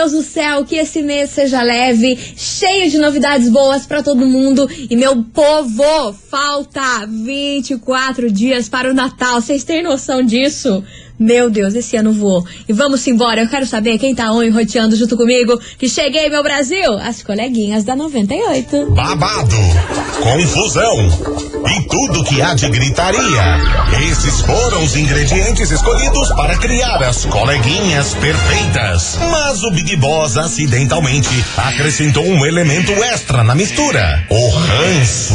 Deus do céu, que esse mês seja leve, cheio de novidades boas para todo mundo. E meu povo, falta 24 dias para o Natal. Vocês têm noção disso? Meu Deus, esse ano voou. E vamos embora. Eu quero saber quem tá on roteando junto comigo. Que cheguei, meu Brasil! As coleguinhas da 98. Babado, confusão e tudo que há de gritaria. Esses foram os ingredientes escolhidos para criar as coleguinhas perfeitas. Mas o Big Boss acidentalmente acrescentou um elemento extra na mistura: o ranço.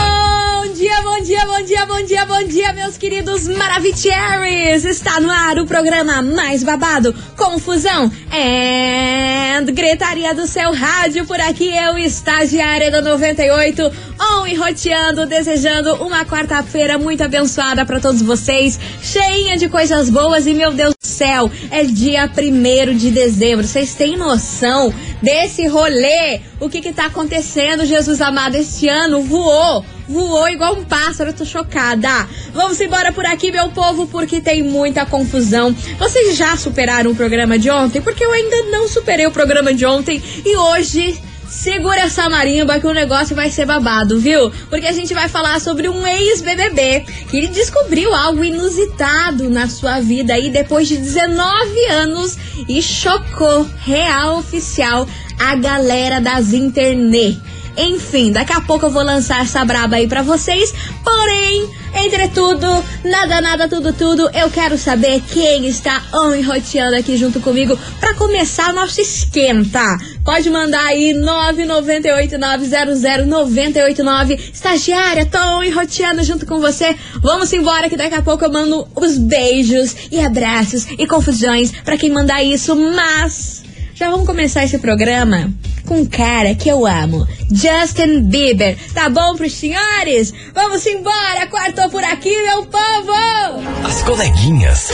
dia, bom dia, bom dia, bom dia, bom dia, meus queridos Maravicheries! Está no ar o programa mais babado, confusão and gritaria do seu rádio. Por aqui eu, estagiária da 98, on e roteando, desejando uma quarta-feira muito abençoada para todos vocês, cheinha de coisas boas e meu Deus do céu, é dia primeiro de dezembro. Vocês têm noção desse rolê? O que que tá acontecendo, Jesus amado? Este ano voou voou igual um pássaro, eu tô chocada. Vamos embora por aqui, meu povo, porque tem muita confusão. Vocês já superaram o programa de ontem? Porque eu ainda não superei o programa de ontem e hoje. Segura essa marimba que o negócio vai ser babado, viu? Porque a gente vai falar sobre um ex-BBB que ele descobriu algo inusitado na sua vida aí depois de 19 anos e chocou real oficial a galera das internet. Enfim, daqui a pouco eu vou lançar essa braba aí pra vocês. Porém, entre tudo, nada, nada, tudo, tudo, eu quero saber quem está on e roteando aqui junto comigo pra começar o nosso esquenta. Pode mandar aí 998900989. Estagiária, tô on e roteando junto com você. Vamos embora que daqui a pouco eu mando os beijos e abraços e confusões pra quem mandar isso, mas já vamos começar esse programa com um cara que eu amo, Justin Bieber. Tá bom pros senhores? Vamos embora, quartou por aqui, meu povo! As coleguinhas.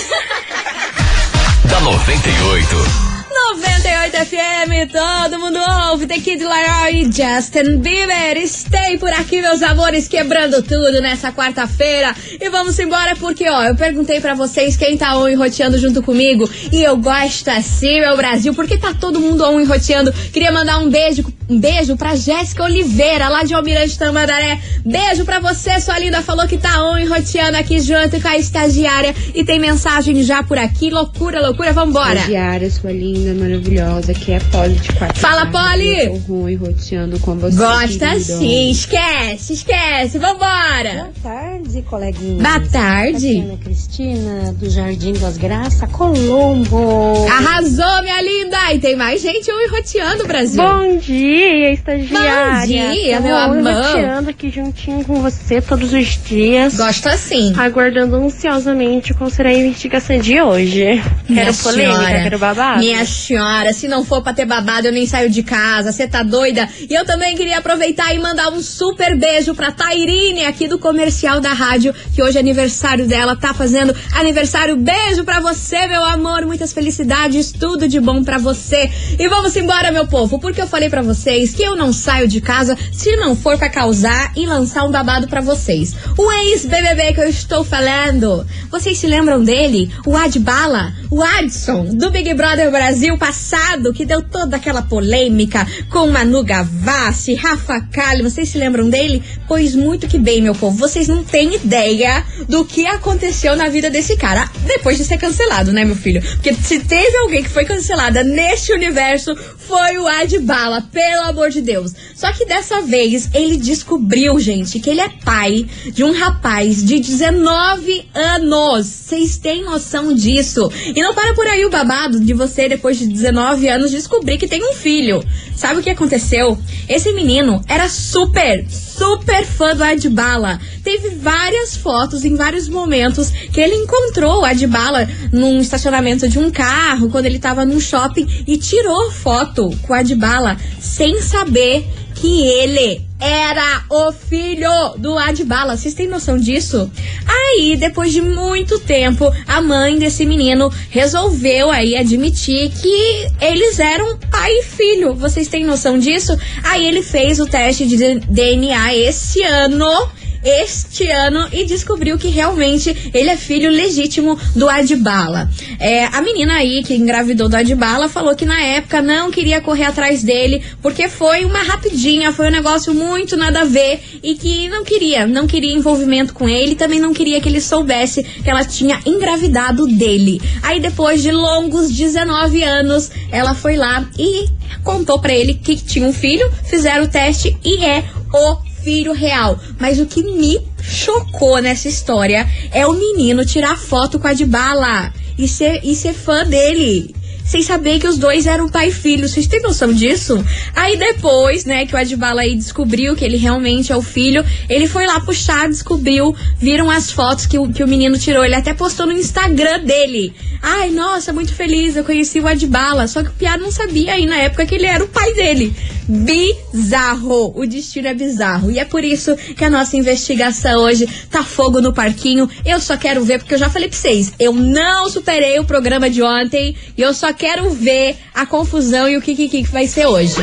da 98. 98 FM, todo mundo ouve, The Kid Laroi e Justin Bieber. Stay por aqui, meus amores, quebrando tudo nessa quarta-feira. E vamos embora porque, ó, eu perguntei para vocês quem tá on roteando junto comigo. E eu gosto assim, meu Brasil, porque tá todo mundo on roteando. Queria mandar um beijo, um beijo pra Jéssica Oliveira, lá de Almirante Tamandaré. Beijo pra você, sua linda, falou que tá on roteando aqui junto com a estagiária. E tem mensagem já por aqui. Loucura, loucura, vambora. Estagiária, sua linda, maravilhosa, que é Polly de quatro. Fala, Polly! Eu tô ruim roteando com você. Gosta querido. sim, esquece, esquece, vambora! Boa tarde, coleguinha. Boa tarde. Ana Cristina, do Jardim das Graças, Colombo. Arrasou, minha linda! E tem mais gente hoje roteando, Brasil. Bom dia, estagiária. Bom dia, Tô meu amor. aqui juntinho com você todos os dias. Gosto assim. Aguardando ansiosamente qual será a investigação de hoje. Minha quero polêmica, senhora, quero babado. Minha senhora, se não for pra ter babado, eu nem saio de casa. Você tá doida? E eu também queria aproveitar e mandar um super beijo pra Tairine aqui do comercial da rádio, que hoje é aniversário dela, tá fazendo aniversário. Beijo pra você, meu amor. Muitas felicidades, tudo de bom pra você. E vamos embora, meu povo, porque eu falei pra vocês que eu não saio de casa se não for pra causar e lançar um babado pra vocês. O ex-BBB que eu estou falando, vocês se lembram dele? O Adbala, o Adson, do Big Brother Brasil passado, que deu toda aquela polêmica com Manu Gavassi, Rafa Kali, vocês se lembram dele? Pois muito que bem, meu povo, vocês não têm ideia do que aconteceu na vida desse cara depois de ser cancelado, né, meu filho? Porque se teve alguém que foi cancelada neste universo, foi o Adbala, pelo amor de Deus. Só que dessa vez ele descobriu, gente, que ele é pai de um rapaz de 19 anos. Vocês têm noção disso? E não para por aí o babado de você, depois de 19 anos, descobrir que tem um filho. Sabe o que aconteceu? Esse menino era super, super fã do Adbala. Teve várias fotos em vários momentos que ele encontrou o Adbala num estacionamento de um carro, quando ele tava num shopping, e tirou foto com o Adbala sem saber que ele era o filho do Adbala. Vocês têm noção disso? Aí, depois de muito tempo, a mãe desse menino resolveu aí admitir que eles eram pai e filho. Vocês têm noção disso? Aí ele fez o teste de DNA esse ano este ano e descobriu que realmente ele é filho legítimo do Adbala. É, a menina aí que engravidou do Adbala falou que na época não queria correr atrás dele porque foi uma rapidinha, foi um negócio muito nada a ver e que não queria, não queria envolvimento com ele, também não queria que ele soubesse que ela tinha engravidado dele. Aí depois de longos 19 anos, ela foi lá e contou para ele que tinha um filho, fizeram o teste e é o filho real. Mas o que me chocou nessa história é o menino tirar foto com a de bala e ser, e ser fã dele sem saber que os dois eram pai e filho. Vocês têm noção disso? Aí depois, né, que o Adbala aí descobriu que ele realmente é o filho, ele foi lá puxar, descobriu, viram as fotos que o, que o menino tirou. Ele até postou no Instagram dele. Ai, nossa, muito feliz, eu conheci o Adbala. Só que o Piá não sabia aí na época que ele era o pai dele. Bizarro. O destino é bizarro. E é por isso que a nossa investigação hoje tá fogo no parquinho. Eu só quero ver, porque eu já falei pra vocês, eu não superei o programa de ontem e eu só quero ver a confusão e o que, que, que vai ser hoje.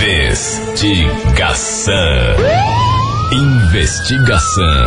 Investigação. Investigação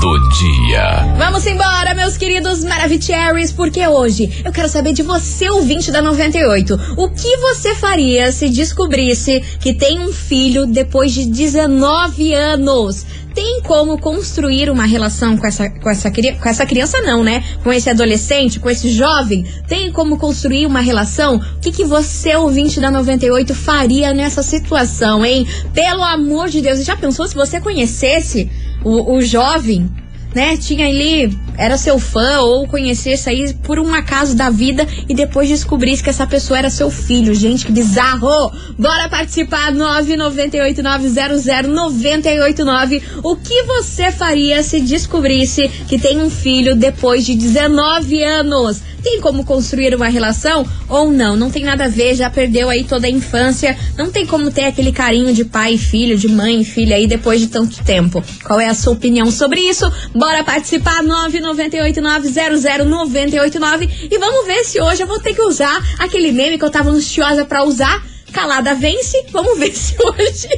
do dia. Vamos embora, meus queridos Maravicheries, porque hoje eu quero saber de você, ouvinte da 98. O que você faria se descobrisse que tem um filho depois de 19 anos? Tem como construir uma relação com essa, com essa, com essa criança, não, né? Com esse adolescente, com esse jovem? Tem como construir uma relação? O que, que você, ouvinte da 98, faria nessa situação, hein? Pelo amor de Deus, já pensou se você conhecesse o, o jovem né, tinha ali, era seu fã ou conhecesse aí por um acaso da vida e depois descobrisse que essa pessoa era seu filho. Gente, que bizarro! Bora participar 998900989. O que você faria se descobrisse que tem um filho depois de 19 anos? Tem como construir uma relação ou não? Não tem nada a ver, já perdeu aí toda a infância. Não tem como ter aquele carinho de pai e filho, de mãe e filha aí depois de tanto tempo. Qual é a sua opinião sobre isso? Bora participar 998900989 e vamos ver se hoje eu vou ter que usar aquele meme que eu tava ansiosa para usar calada vence. Vamos ver se hoje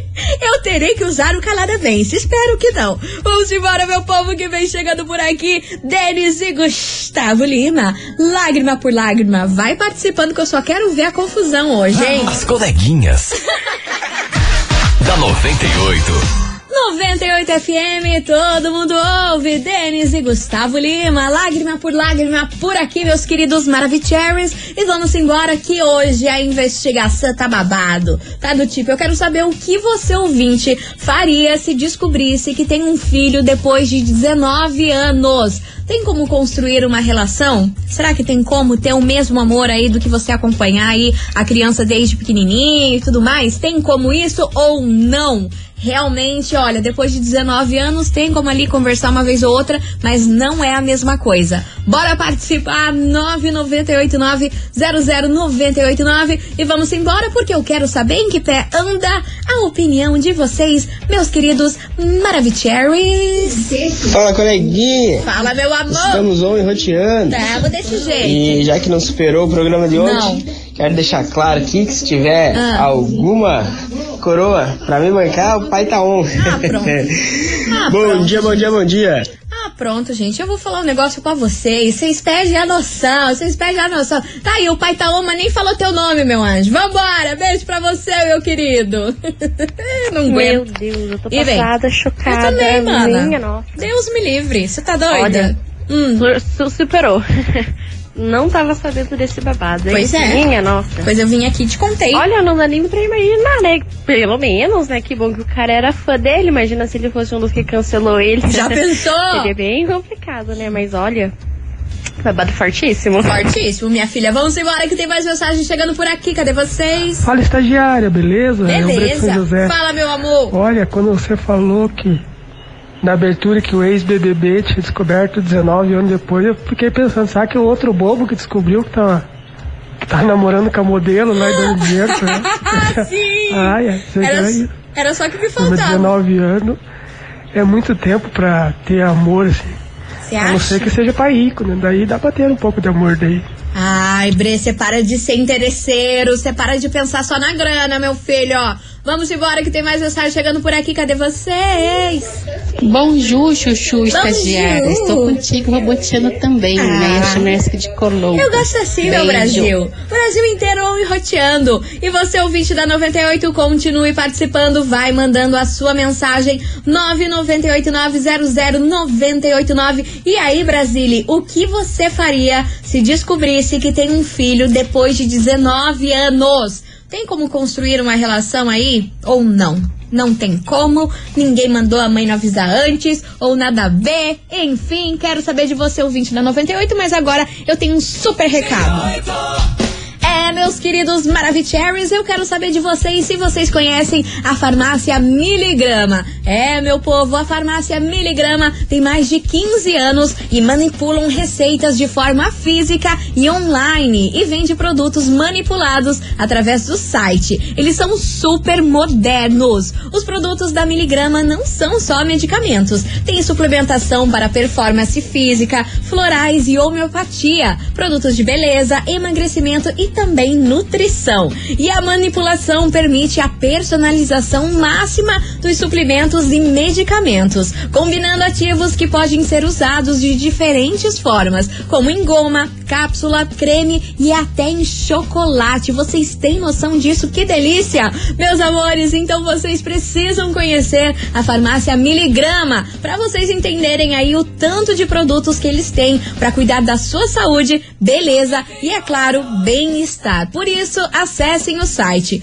eu terei que usar o calada vence. Espero que não. Vamos embora, meu povo que vem chegando por aqui. Denis e Gustavo Lima. Lágrima por lágrima. Vai participando que eu só quero ver a confusão hoje, hein? As coleguinhas. da 98. 98 FM, todo mundo ouve. Denis e Gustavo Lima, lágrima por lágrima por aqui, meus queridos Maravicheries. E vamos embora que hoje a investigação tá babado. Tá do tipo, eu quero saber o que você, ouvinte, faria se descobrisse que tem um filho depois de 19 anos. Tem como construir uma relação? Será que tem como ter o mesmo amor aí do que você acompanhar aí a criança desde pequenininho e tudo mais? Tem como isso ou não? Realmente, olha, depois de 19 anos tem como ali conversar uma vez ou outra, mas não é a mesma coisa. Bora participar 9989-00989 e vamos embora porque eu quero saber em que pé anda a opinião de vocês, meus queridos Maravicheries. Fala, coleguinha. Fala, meu amor. Estamos on e roteando. Tamo desse jeito. E já que não superou o programa de ontem, Não. Quero deixar claro aqui que se tiver Ah. alguma coroa pra me bancar, o pai tá on. Ah, pronto. Ah, bom pronto. dia, bom dia, bom dia. Ah, pronto, gente. Eu vou falar um negócio pra vocês. Vocês perdem a noção. Vocês perdem a noção. Tá aí, o pai Taoma nem falou teu nome, meu anjo. Vambora. Beijo pra você, meu querido. Não Meu aguento. Deus, eu tô E passada, Eu chocada. também, mana. Minha nossa. Deus me livre. Você tá doida? Olha, Hum. Su- su- superou. Não tava sabendo desse babado. hein? Pois é. Minha nossa. Pois eu vim aqui e te contei. Olha, não dá nem pra imaginar, né? Pelo menos, né? Que bom que o cara era fã dele. Imagina se ele fosse um dos que cancelou ele. Já pensou? Seria bem complicado, né? Mas olha, babado fortíssimo. Fortíssimo, minha filha. Vamos embora que tem mais mensagem chegando por aqui. Cadê vocês? Fala, estagiária, beleza? É Beleza. José. Fala, meu amor. Olha, quando você falou que na abertura que o ex-BBB tinha descoberto 19 anos depois, eu fiquei pensando, será que é o outro bobo que descobriu que tava, que tá namorando com a modelo lá e dando dinheiro pra ela. Ah, sim! Ai, é, Era, era só que me faltava. 19 anos é muito tempo pra ter amor, assim. Você A não ser acha? que seja pai rico, né? Daí dá pra ter um pouco de amor daí. Ai, Bre, você para de ser interesseiro, você para de pensar só na grana, meu filho, ó. Vamos embora que tem mais mensagem chegando por aqui, cadê vocês? Bonjour, chuchu, estagiária. Estou contigo, roboteando também, Ah. né? Chinesca de Colombo. Eu gosto assim, meu Beijo. Brasil. O Brasil inteiro me roteando. E você, ouvinte da 98, continue participando. Vai mandando a sua mensagem 998900989. E aí, Brasile, o que você faria se descobrisse que tem um filho depois de 19 anos? Tem como construir uma relação aí ou não? Não tem como, ninguém mandou a mãe não avisar antes, ou nada a ver, enfim, quero saber de você, ouvinte da 98, mas agora eu tenho um super recado. É, meus queridos Maravicheries, eu quero saber de vocês se vocês conhecem a farmácia Miligrama. É, meu povo, a farmácia Miligrama tem mais de 15 anos e manipulam receitas de forma física e online e vende produtos manipulados através do site. Eles são super modernos. Os produtos da Miligrama não são só medicamentos. Tem suplementação para performance física, florais e homeopatia, produtos de beleza, emagrecimento e também nutrição. E a manipulação permite a personalização máxima dos suplementos e medicamentos, combinando ativos que podem ser usados de diferentes formas, como em goma, cápsula, creme e até em chocolate. Vocês têm noção disso? Que delícia! Meus amores, então vocês precisam conhecer a farmácia Miligrama para vocês entenderem aí o tanto de produtos que eles têm para cuidar da sua saúde, beleza e é claro, bem-estar. Por isso, acessem o site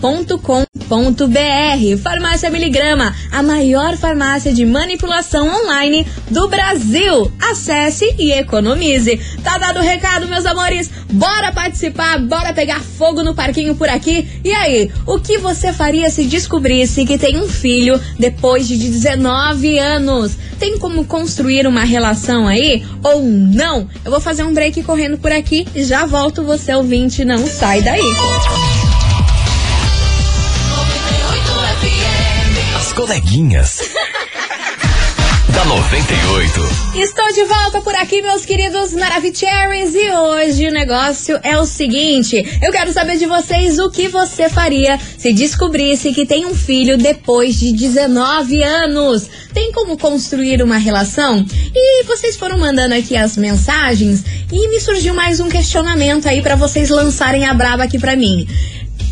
fmiligrama.com.br. Farmácia Miligrama, a maior farmácia de manipulação online do Brasil. Acesse e economize. Tá dado o recado, meus amores? Bora participar, bora pegar fogo no parquinho por aqui. E aí, o que você faria se descobrisse que tem um filho depois de 19 anos? Tem como construir uma relação aí ou não? Eu vou fazer um break correndo por aqui e já volto. Você ouvinte, não sai daí. As coleguinhas. da 98. Estou de volta por aqui, meus queridos Maravicheries, e hoje o negócio é o seguinte: eu quero saber de vocês o que você faria se descobrisse que tem um filho depois de 19 anos. Tem como construir uma relação? E vocês foram mandando aqui as mensagens e me surgiu mais um questionamento aí pra vocês lançarem a braba aqui pra mim.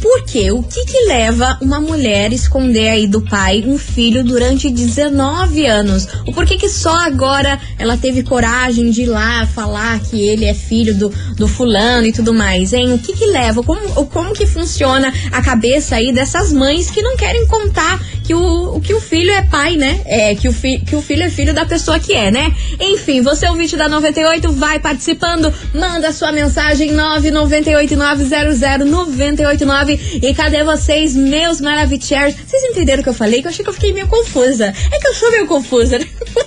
Por quê? O que que leva uma mulher a esconder aí do pai um filho durante 19 anos? O porquê que só agora ela teve coragem de ir lá falar que ele é filho do, do fulano e tudo mais, hein? O que que leva? Como, como que funciona a cabeça aí dessas mães que não querem contar que o, que o filho é pai, né? É, que o, fi, que o filho é filho da pessoa que é, né? Enfim, você é o vídeo da 98, vai participando, manda sua mensagem 998900989 e cadê vocês, meus maravicheros? Vocês entenderam o que eu falei? Que eu achei que eu fiquei meio confusa. É que eu sou meio confusa, né?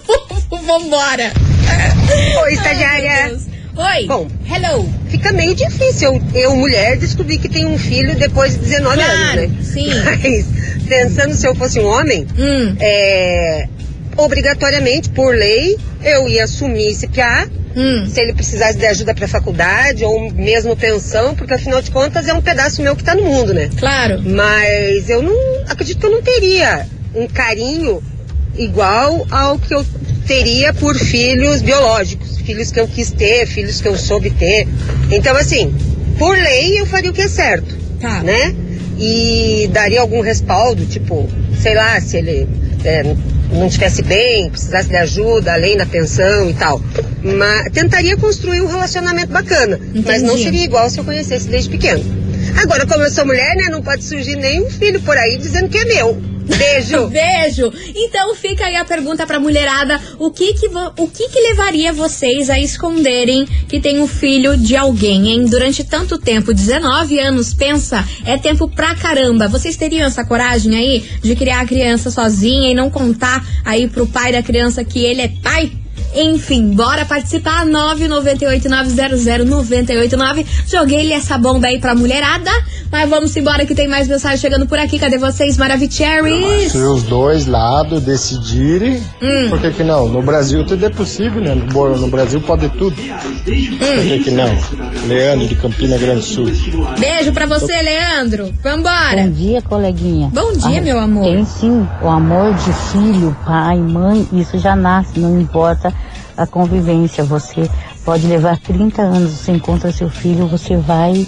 Vambora! Oi, estagiária. Oi! Bom. hello! Fica meio difícil eu, eu, mulher, descobrir que tem um filho depois de 19 Claro, anos, né? sim. Mas, pensando se eu fosse um homem, Hum, é, obrigatoriamente, por lei, eu ia assumir esse piá, hum. se ele precisasse de ajuda pra faculdade ou mesmo pensão, porque afinal de contas é um pedaço meu que tá no mundo, né? Claro. Mas eu não acredito que eu não teria um carinho igual ao que eu teria por filhos biológicos, filhos que eu quis ter, filhos que eu soube ter. Então, assim, por lei eu faria o que é certo, Tá. né? E daria algum respaldo, tipo, sei lá, se ele é, não estivesse bem, precisasse de ajuda, além da pensão e tal. Mas tentaria construir um relacionamento bacana, mas não Entendi. seria igual se eu conhecesse desde pequeno. Agora, como eu sou mulher, né, não pode surgir nenhum filho por aí dizendo que é meu. Beijo! Beijo! Então fica aí a pergunta pra mulherada: o que que, o que que levaria vocês a esconderem que tem um filho de alguém, hein? Durante tanto tempo 19 anos, pensa, é tempo pra caramba. Vocês teriam essa coragem aí de criar a criança sozinha e não contar aí pro pai da criança que ele é pai? Enfim, bora participar. 998-900-989. Joguei-lhe essa bomba aí pra mulherada. Mas vamos embora que tem mais mensagem chegando por aqui. Cadê vocês, Maravicheries? Se os dois lados decidirem, Hum. por que que não? No Brasil tudo é possível, né? No, no Brasil pode tudo. Por que que não? Leandro de Campina Grande do Sul. Beijo pra você, Leandro. Vambora. Bom dia, coleguinha. Bom dia, meu amor. Tem sim, o amor de filho, pai, mãe, isso já nasce, não importa a convivência. Você pode levar 30 anos, você encontra seu filho, você vai,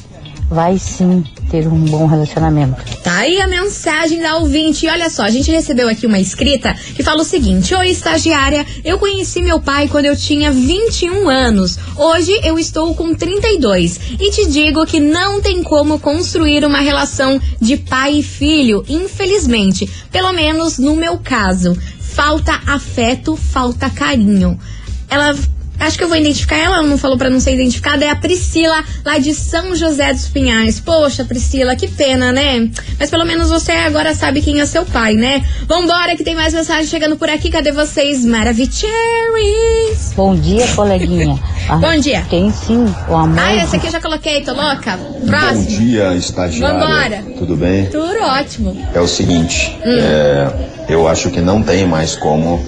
vai sim ter um bom relacionamento. Tá aí a mensagem da ouvinte. E olha só, a gente recebeu aqui uma escrita que fala o seguinte: Oi, estagiária, eu conheci meu pai quando eu tinha 21 anos. Hoje eu estou com 32. E te digo que não tem como construir uma relação de pai e filho, infelizmente. Pelo menos no meu caso. Falta afeto, falta carinho. Ela Acho que eu vou identificar ela, ela não falou pra não ser identificada. É a Priscila, lá de São José dos Pinhais. Poxa, Priscila, que pena, né? Mas pelo menos você agora sabe quem é seu pai, né? Vambora, que tem mais mensagem chegando por aqui. Cadê vocês, Maravicheries? Bom dia, coleguinha. Ah, Bom dia. Tem sim, o amor Ah, essa aqui eu já coloquei, tô louca? Bom Próximo. dia, estagiária. Vambora. Tudo bem? Tudo ótimo. É o seguinte, Hum. é, eu acho que não tem mais como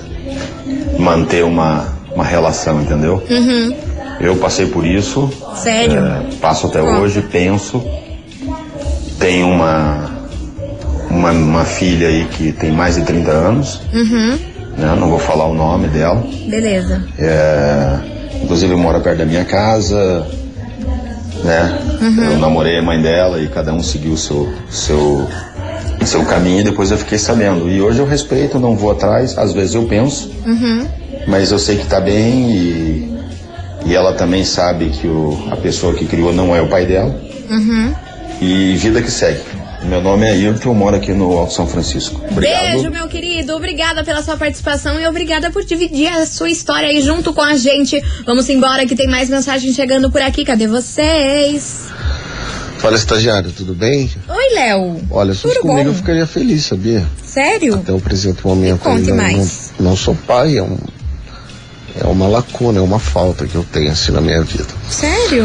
manter uma, uma relação, entendeu? Uhum. Eu passei por isso, Sério? é, passo até hoje, penso. Tenho uma, uma, uma filha aí que tem mais de 30 anos, Uhum. né? Não vou falar o nome dela. Beleza. É, inclusive mora perto da minha casa, né? Eu namorei a mãe dela e cada um seguiu o seu, seu, seu caminho e depois eu fiquei sabendo. E hoje eu respeito, não vou atrás, às vezes eu penso, Uhum. Mas eu sei que tá bem e, e ela também sabe que o, a pessoa que criou não é o pai dela. Uhum. E vida que segue. Meu nome é Ayrton, eu moro aqui no Alto São Francisco. Obrigado. Beijo, meu querido. Obrigada pela sua participação e obrigada por dividir a sua história aí junto com a gente. Vamos embora que tem mais mensagem chegando por aqui. Cadê vocês? Fala, estagiário, tudo bem? Oi, Léo. Olha, se fosse Tudo comigo bom? eu ficaria feliz, sabia? Sério? Até o presente momento conte ainda mais. Não, não sou pai, é, um, é uma lacuna, é uma falta que eu tenho assim na minha vida. Sério?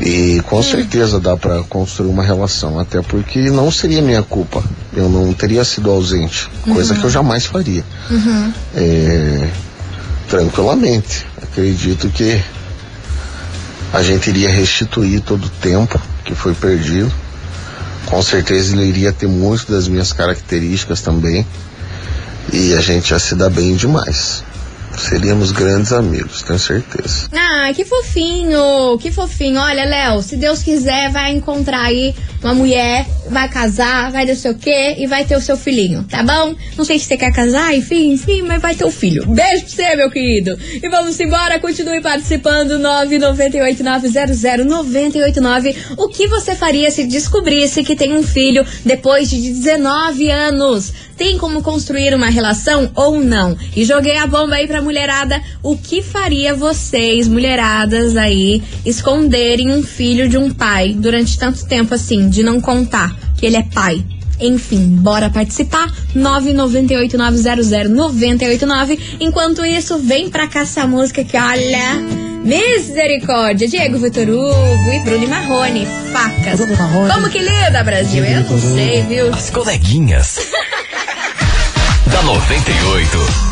E com certeza dá pra construir uma relação, até porque não seria minha culpa. Eu não teria sido ausente, coisa Uhum. que eu jamais faria. Uhum. É, tranquilamente. Acredito que a gente iria restituir todo o tempo que foi perdido. Com certeza ele iria ter muitas das minhas características também. E a gente ia se dar bem demais. Seríamos grandes amigos, tenho certeza. Ah, que fofinho, que fofinho. Olha, Léo, se Deus quiser, vai encontrar aí uma mulher, vai casar, vai não sei o quê e vai ter o seu filhinho, tá bom? Não sei se você quer casar, enfim, enfim, mas vai ter o filho. Beijo pra você, meu querido. E vamos embora, continue participando, 998-900-989. O que você faria se descobrisse que tem um filho depois de 19 anos? Tem como construir uma relação ou não? E joguei a bomba aí pra mulherada. O que faria vocês, mulheradas aí, esconderem um filho de um pai durante tanto tempo assim, de não contar que ele é pai? Enfim, bora participar. 998-900-989. Enquanto isso, vem pra cá essa música que, olha. Misericórdia, Diego Vitor Hugo e Bruno Marrone, facas. Como que lida, Brasil? Eu não sei, viu? As coleguinhas. da 98.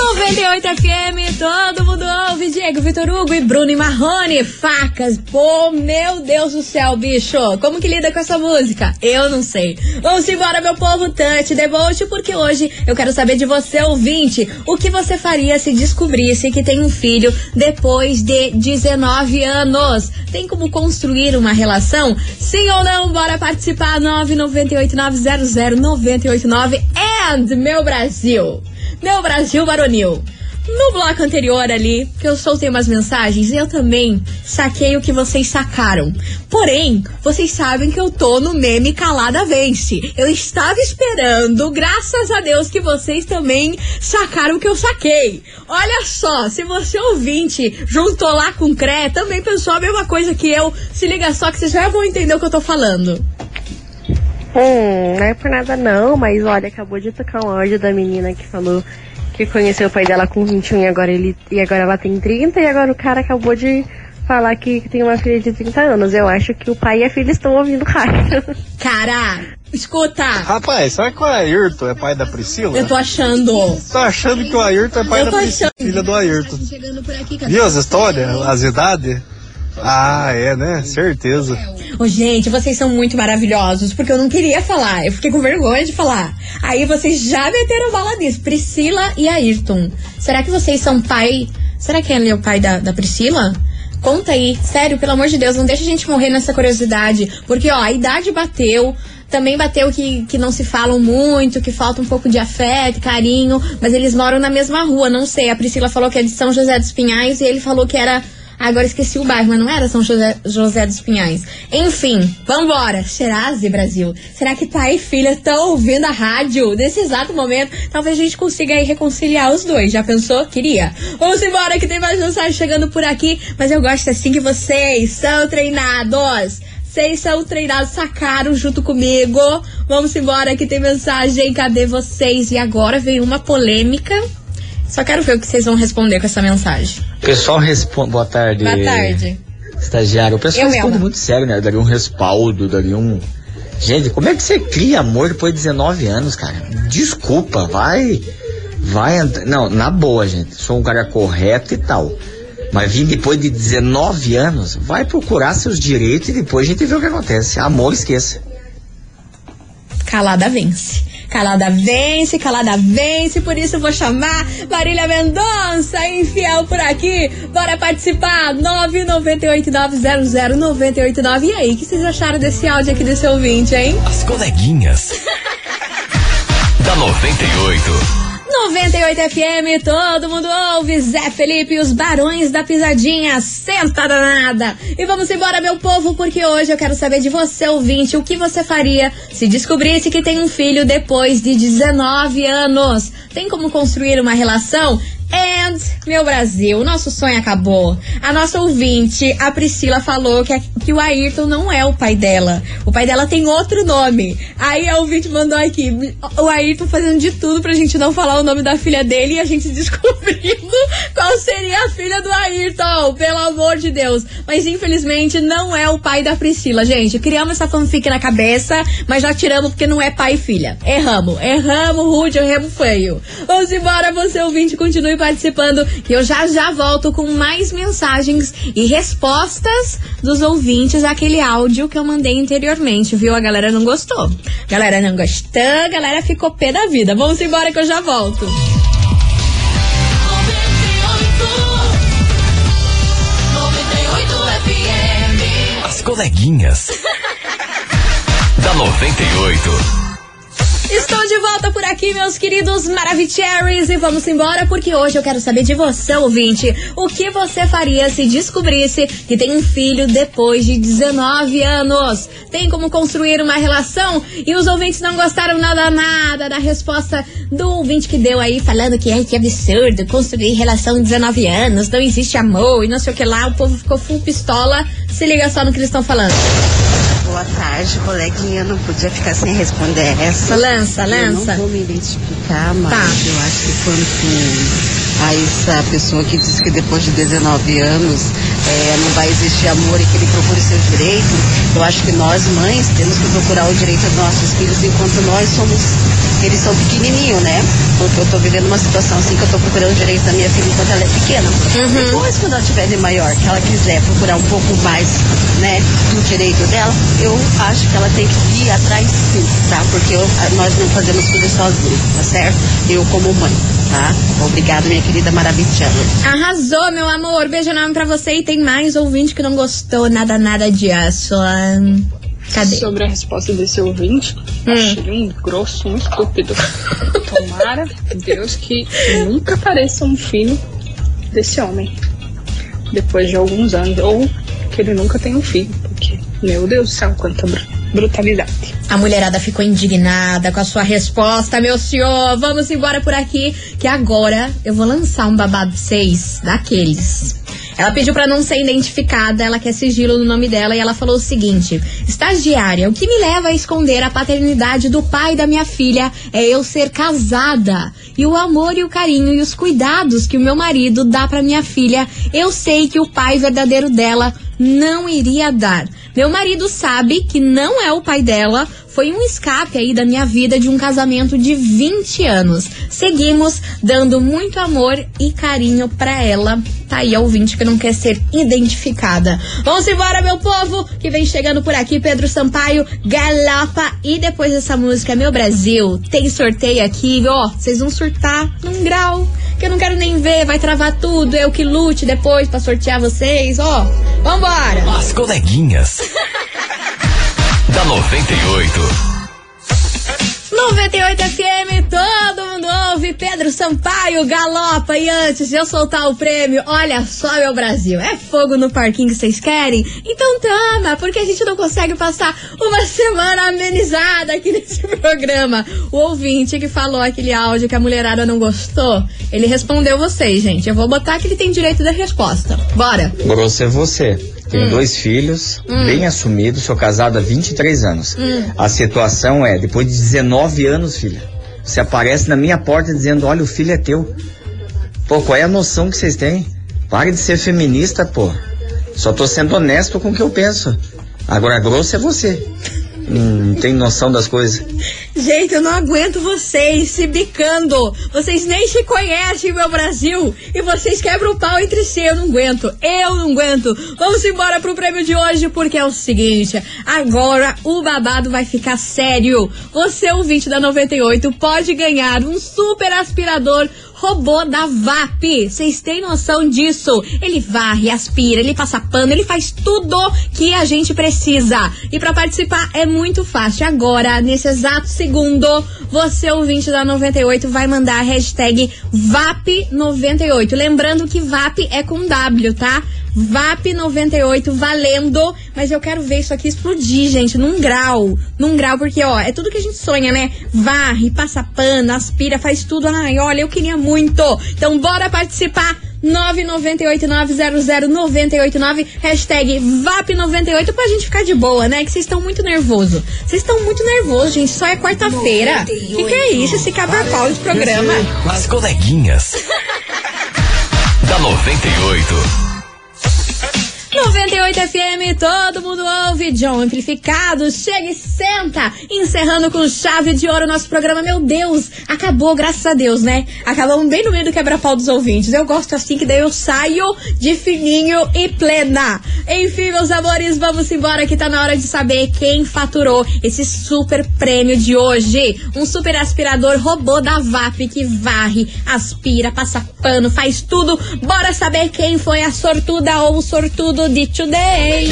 98 FM, todo mundo ouve. Diego Vitor Hugo e Bruno e Marrone, facas. Pô, meu Deus do céu, bicho. Como que lida com essa música? Eu não sei. Vamos embora, meu povo, Tante Devote, porque hoje eu quero saber de você, ouvinte, o que você faria se descobrisse que tem um filho depois de 19 anos? Tem como construir uma relação? Sim ou não? Bora participar. 998 900 989 and meu Brasil. Meu Brasil varonil. No bloco anterior ali, que eu soltei umas mensagens, eu também saquei o que vocês sacaram. Porém, vocês sabem que eu tô no meme calada vence. Eu estava esperando, graças a Deus, que vocês também sacaram o que eu saquei. Olha só, se você ouvinte juntou lá com o CRE, também pensou a mesma coisa que eu, se liga só que vocês já vão entender o que eu tô falando. Hum, não é por nada não, mas olha, acabou de tocar um áudio da menina que falou que conheceu o pai dela com 21 e agora, ele, e agora ela tem 30 e agora o cara acabou de falar que tem uma filha de 30 anos. Eu acho que o pai e a filha estão ouvindo rádio. Cara, escuta. Rapaz, será que o Ayrton é pai da Priscila? Eu tô achando. Tô achando que o Ayrton é pai Eu da tô Priscila, achando. filha do Ayrton. Cadê Viu as histórias, as idades? Ah, é, né? Certeza. Ô, gente, vocês são muito maravilhosos, porque eu não queria falar, eu fiquei com vergonha de falar. Aí vocês já meteram bala nisso. Priscila e Ayrton. Será que vocês são pai. Será que ele é o pai da, da Priscila? Conta aí, sério, pelo amor de Deus, não deixa a gente morrer nessa curiosidade. Porque, ó, a idade bateu. Também bateu que, que não se falam muito, que falta um pouco de afeto, carinho, mas eles moram na mesma rua, não sei. A Priscila falou que é de São José dos Pinhais e ele falou que era Agora esqueci o bairro, mas não era São José, José dos Pinhais. Enfim, vambora. Serase, Brasil. Será que pai e filha estão ouvindo a rádio nesse exato momento? Talvez a gente consiga aí reconciliar os dois. Já pensou? Queria. Vamos embora que tem mais mensagem chegando por aqui. Mas eu gosto assim que vocês são treinados. Vocês são treinados, sacaram junto comigo. Vamos embora que tem mensagem. Cadê vocês? E agora vem uma polêmica. Só quero ver o que vocês vão responder com essa mensagem. O pessoal responde. Boa tarde. Boa tarde. Estagiário. O pessoal Eu responde mesma. muito sério, né? Daria um respaldo, daria um. Gente, como é que você cria amor depois de 19 anos, cara? Desculpa, vai. Vai. Não, na boa, gente. Sou um cara correto e tal. Mas vim depois de 19 anos, vai procurar seus direitos e depois a gente vê o que acontece. Amor, esqueça. Calada vence. Calada vence, calada vence, por isso eu vou chamar Marília Mendonça, infiel por aqui. Bora participar! 998900989. E aí, o que vocês acharam desse áudio aqui desse ouvinte, hein? As coleguinhas. da 98. 98 FM, todo mundo ouve. Zé Felipe os Barões da Pisadinha, senta danada. E vamos embora, meu povo, porque hoje eu quero saber de você, ouvinte, o que você faria se descobrisse que tem um filho depois de 19 anos. Tem como construir uma relação? And, meu Brasil, nosso sonho acabou. A nossa ouvinte, a Priscila, falou que, que o Ayrton não é o pai dela. O pai dela tem outro nome. Aí a ouvinte mandou aqui, o Ayrton fazendo de tudo pra gente não falar o nome da filha dele e a gente descobrindo qual seria a filha do Ayrton, pelo amor de Deus. Mas infelizmente não é o pai da Priscila, gente. Criamos essa fanfic na cabeça, mas já tiramos porque não é pai e filha. Erramos, erramos, rude, erramos feio. Vamos embora, você ouvinte, continue participando, que eu já já volto com mais mensagens e respostas dos ouvintes àquele áudio que eu mandei anteriormente, viu? A galera não gostou. Galera não gostou, galera ficou pé da vida. Vamos embora que eu já volto. As coleguinhas. da 98. Estou de volta por aqui, meus queridos Maravicheries, e vamos embora porque hoje eu quero saber de você, ouvinte, o que você faria se descobrisse que tem um filho depois de 19 anos? Tem como construir uma relação? E os ouvintes não gostaram nada, nada da resposta do ouvinte que deu aí, falando que é que absurdo construir relação em 19 anos, não existe amor e não sei o que lá. O povo ficou full pistola. Se liga só no que eles estão falando. Boa tarde, coleguinha. Não podia ficar sem responder essa. Lança, Eu lança. não vou me identificar, mas Tá. eu acho que quanto a essa pessoa que diz que depois de 19 anos é, não vai existir amor e que ele procure seus direitos, eu acho que nós, mães, temos que procurar o direito dos nossos filhos enquanto nós somos. Eles são pequenininhos, né? Porque eu tô vivendo uma situação assim que eu tô procurando o direito da minha filha enquanto ela é pequena. Depois, quando ela tiver de maior, que ela quiser procurar um pouco mais, né, do direito dela, eu acho que ela tem que ir atrás sim, tá? Porque eu- nós não fazemos tudo sozinhos, tá certo? Eu como mãe, tá? Obrigada, minha querida maravilhosa. Arrasou, meu amor. Beijo enorme pra você. E tem mais ouvinte que não gostou nada, nada disso. Ahn, Cadê? Sobre a resposta desse ouvinte, achei um grosso, um estúpido. Tomara, Deus, que nunca apareça um filho desse homem. Depois de alguns anos. Ou que ele nunca tenha um filho. Porque, meu Deus do céu, quanta br- brutalidade. A mulherada ficou indignada com a sua resposta, meu senhor. Vamos embora por aqui, que agora eu vou lançar um babado 6 daqueles. Ela pediu pra não ser identificada, ela quer sigilo no nome dela e ela falou o seguinte: Estagiária, o que me leva a esconder a paternidade do pai da minha filha é eu ser casada. E o amor e o carinho e os cuidados que o meu marido dá pra minha filha, eu sei que o pai verdadeiro dela não iria dar. Meu marido sabe que não é o pai dela, foi um escape aí da minha vida de um casamento de 20 anos. Seguimos dando muito amor e carinho pra ela. Tá aí a ouvinte que não quer ser identificada. Vamos embora, meu povo, que vem chegando por aqui, Pedro Sampaio, Galopa. E depois dessa música, Meu Brasil, tem sorteio aqui, ó. Vocês vão surtar num grau que eu não quero nem ver, vai travar tudo. Eu que lute depois pra sortear vocês, ó. Vambora! As coleguinhas. da 98. 98 FM. Pedro Sampaio galopa. E antes de eu soltar o prêmio, olha só, meu Brasil. É fogo no parquinho que vocês querem? Então tama, porque a gente não consegue passar uma semana amenizada aqui nesse programa. O ouvinte que falou aquele áudio que a mulherada não gostou, ele respondeu vocês, gente. Eu vou botar que ele tem direito da resposta. Bora. Grosso é você. Tenho Hum. dois filhos, Hum. bem assumidos, sou casado há 23 anos. Hum. A situação é, depois de 19 anos, filha, você aparece na minha porta dizendo, olha, o filho é teu. Pô, qual é a noção que vocês têm? Pare de ser feminista, pô. Só tô sendo honesto com o que eu penso. Agora, grosso é você. Não tem noção das coisas. Gente, eu não aguento vocês se bicando. Vocês nem se conhecem, meu Brasil. E vocês quebram o pau entre si. Eu não aguento. Eu não aguento. Vamos embora pro prêmio de hoje, porque é o seguinte: agora o babado vai ficar sério. Você, ouvinte da 98, pode ganhar um super aspirador robô da VAP. Vocês têm noção disso? Ele varre, aspira, ele passa pano, ele faz tudo que a gente precisa. E pra participar é muito fácil. Agora, nesse exato segundo, você, ouvinte da 98, vai mandar a hashtag VAP98. Lembrando que VAP é com W, tá? VAP98 valendo, mas eu quero ver isso aqui explodir, gente, num grau. Num grau, porque, ó, é tudo que a gente sonha, né? Varre, passa pano, aspira, faz tudo. Ai, olha, eu queria muito. Então, bora participar. 998900989, hashtag VAP98 pra gente ficar de boa, né? Que vocês estão muito nervoso. Vocês estão muito nervosos, gente. Só é quarta-feira. Que que é isso? Esse cabra-pau de programa. As coleguinhas. da 98. 98 FM, todo mundo ouve. John Amplificado, chega e senta. Encerrando com chave de ouro o nosso programa. Meu Deus, acabou, graças a Deus, né? Acabamos bem no meio do quebra-pau dos ouvintes. Eu gosto assim, que daí eu saio de fininho e plena. Enfim, meus amores, vamos embora que tá na hora de saber quem faturou esse super prêmio de hoje. Um super aspirador robô da VAP que varre, aspira, passa pano, faz tudo. Bora saber quem foi a sortuda ou o sortudo de today.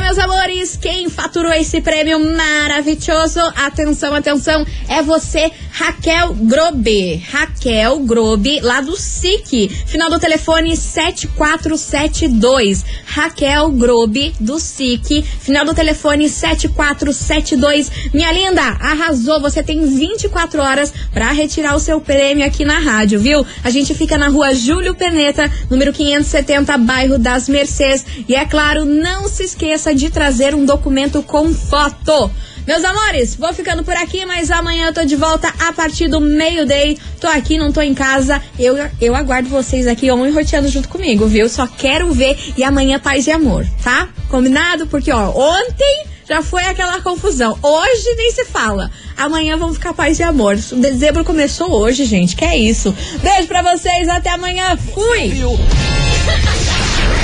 Meus amores! Quem faturou esse prêmio maravilhoso? Atenção, atenção! É você, Raquel Grobe. Raquel Grobe, lá do SIC. Final do telefone 7472. Raquel Grobe, do SIC. Final do telefone 7472. Minha linda, arrasou! Você tem 24 horas para retirar o seu prêmio aqui na rádio, viu? A gente fica na rua Júlio Perneta, número 570, bairro das Mercês. E é claro, não se esqueça de trazer um documento com foto. Meus amores, vou ficando por aqui, mas amanhã eu tô de volta a partir do meio-day. Tô aqui, não tô em casa. Eu, eu aguardo vocês aqui on e roteando junto comigo, viu? Só quero ver e amanhã paz e amor, tá? Combinado? Porque, ó, ontem já foi aquela confusão. Hoje nem se fala. Amanhã vamos ficar paz e amor. O dezembro começou hoje, gente. Que é isso. Beijo pra vocês, até amanhã. Fui!